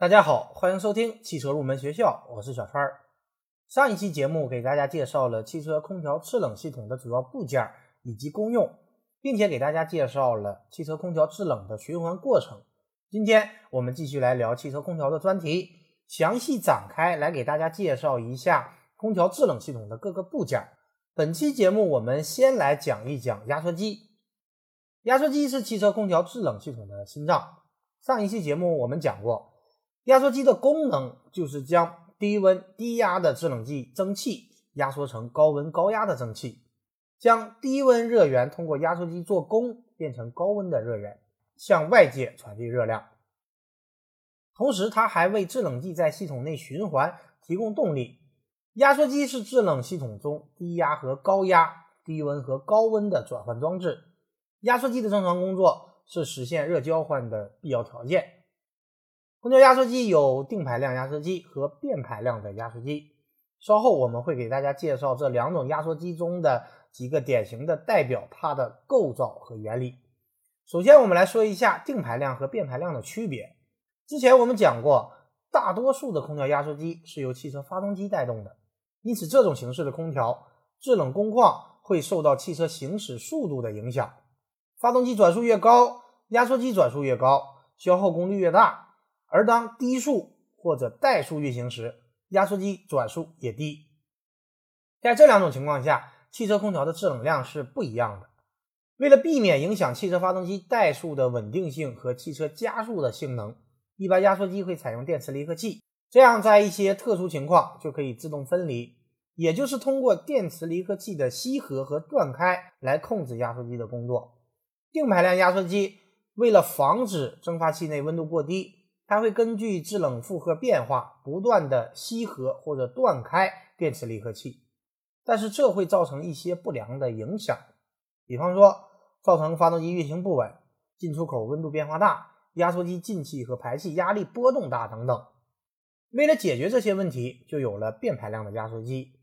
大家好，欢迎收听汽车入门学校，我是小川儿。上一期节目给大家介绍了汽车空调制冷系统的主要部件以及功用，并且给大家介绍了汽车空调制冷的循环过程。今天我们继续来聊汽车空调的专题，详细展开来给大家介绍一下空调制冷系统的各个部件。本期节目我们先来讲一讲压缩机。压缩机是汽车空调制冷系统的心脏。上一期节目我们讲过，压缩机的功能就是将低温低压的制冷剂蒸汽压缩成高温高压的蒸汽，将低温热源通过压缩机做功变成高温的热源，向外界传递热量。同时，它还为制冷剂在系统内循环提供动力。压缩机是制冷系统中低压和高压、低温和高温的转换装置。压缩机的正常工作是实现热交换的必要条件。空调压缩机有定排量压缩机和变排量的压缩机。稍后我们会给大家介绍这两种压缩机中的几个典型的代表它的构造和原理。首先，我们来说一下定排量和变排量的区别。之前我们讲过，大多数的空调压缩机是由汽车发动机带动的。因此，这种形式的空调制冷工况会受到汽车行驶速度的影响。发动机转速越高，压缩机转速越高，消耗功率越大。而当低速或者怠速运行时，压缩机转速也低。在这两种情况下，汽车空调的制冷量是不一样的。为了避免影响汽车发动机怠速的稳定性和汽车加速的性能，一般压缩机会采用电磁离合器。这样，在一些特殊情况就可以自动分离，也就是通过电磁离合器的吸合和断开来控制压缩机的工作。定排量压缩机为了防止蒸发器内温度过低，它会根据制冷负荷变化不断的吸合或者断开电磁离合器，但是这会造成一些不良的影响，比方说造成发动机运行不稳、进出口温度变化大、压缩机进气和排气压力波动大等等。为了解决这些问题，就有了变排量的压缩机。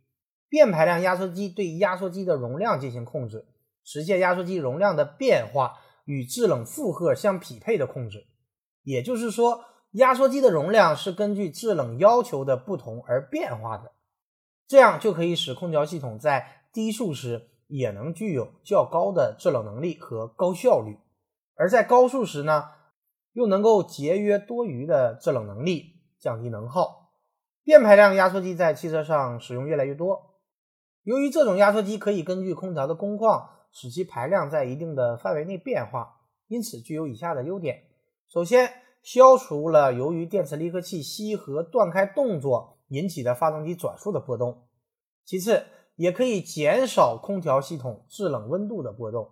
变排量压缩机对压缩机的容量进行控制，实现压缩机容量的变化与制冷负荷相匹配的控制。也就是说，压缩机的容量是根据制冷要求的不同而变化的。这样就可以使空调系统在低速时也能具有较高的制冷能力和高效率，而在高速时呢，又能够节约多余的制冷能力。降低能耗，变排量压缩机在汽车上使用越来越多。由于这种压缩机可以根据空调的工况使其排量在一定的范围内变化，因此具有以下的优点：首先，消除了由于电磁离合器吸合断开动作引起的发动机转速的波动；其次，也可以减少空调系统制冷温度的波动，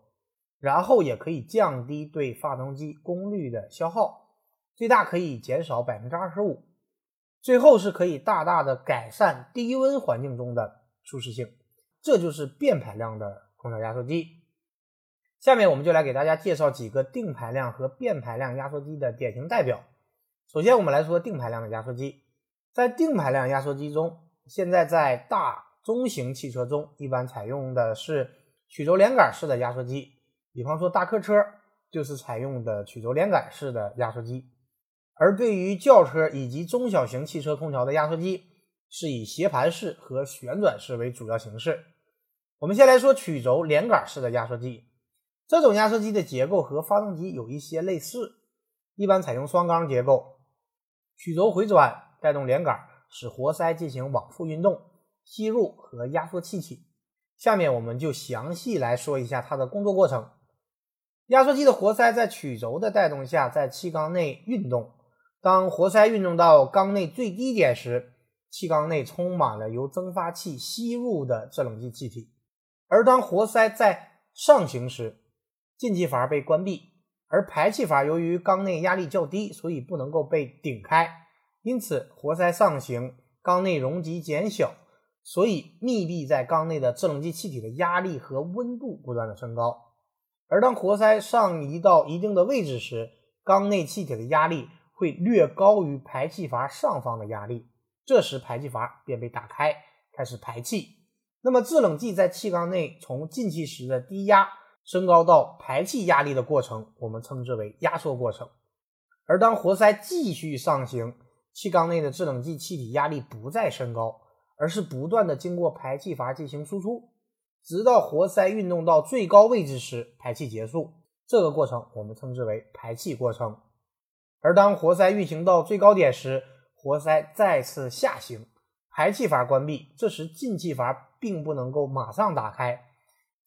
然后也可以降低对发动机功率的消耗，最大可以减少百分之二十五。最后是可以大大的改善低温环境中的舒适性，这就是变排量的空调压缩机。下面我们就来给大家介绍几个定排量和变排量压缩机的典型代表。首先，我们来说定排量的压缩机。在定排量压缩机中，现在在大中型汽车中一般采用的是曲轴连杆式的压缩机，比方说大客车就是采用的曲轴连杆式的压缩机。而对于轿车以及中小型汽车空调的压缩机，是以斜盘式和旋转式为主要形式。我们先来说曲轴连杆式的压缩机，这种压缩机的结构和发动机有一些类似，一般采用双缸结构，曲轴回转带动连杆，使活塞进行往复运动，吸入和压缩气体。下面我们就详细来说一下它的工作过程。压缩机的活塞在曲轴的带动下，在气缸内运动。当活塞运动到缸内最低点时，气缸内充满了由蒸发器吸入的制冷剂气体；而当活塞在上行时，进气阀被关闭，而排气阀由于缸内压力较低，所以不能够被顶开，因此活塞上行，缸内容积减小，所以密闭在缸内的制冷剂气体的压力和温度不断的升高。而当活塞上移到一定的位置时，缸内气体的压力。会略高于排气阀上方的压力，这时排气阀便被打开，开始排气。那么制冷剂在气缸内从进气时的低压升高到排气压力的过程，我们称之为压缩过程。而当活塞继续上行，气缸内的制冷剂气体压力不再升高，而是不断的经过排气阀进行输出，直到活塞运动到最高位置时排气结束。这个过程我们称之为排气过程。而当活塞运行到最高点时，活塞再次下行，排气阀关闭，这时进气阀并不能够马上打开，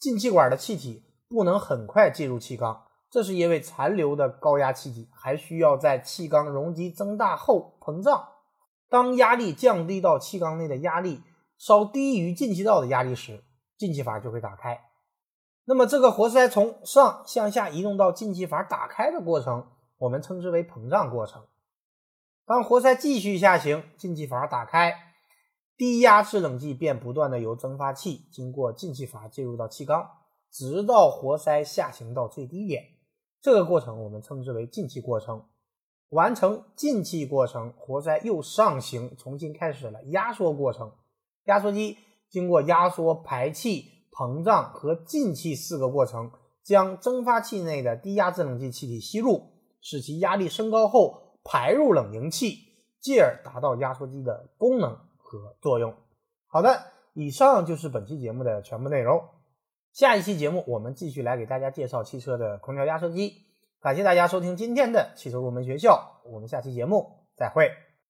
进气管的气体不能很快进入气缸。这是因为残留的高压气体还需要在气缸容积增大后膨胀。当压力降低到气缸内的压力稍低于进气道的压力时，进气阀就会打开。那么，这个活塞从上向下移动到进气阀打开的过程，我们称之为膨胀过程。当活塞继续下行，进气阀打开，低压制冷剂便不断的由蒸发器经过进气阀进入到气缸，直到活塞下行到最低点。这个过程我们称之为进气过程。完成进气过程，活塞又上行，重新开始了压缩过程。压缩机经过压缩、排气、膨胀和进气四个过程，将蒸发器内的低压制冷剂气体吸入，使其压力升高后排入冷凝器，继而达到压缩机的功能和作用。好的，以上就是本期节目的全部内容。下一期节目，我们继续来给大家介绍汽车的空调压缩机。感谢大家收听今天的汽车入门学校，我们下期节目再会。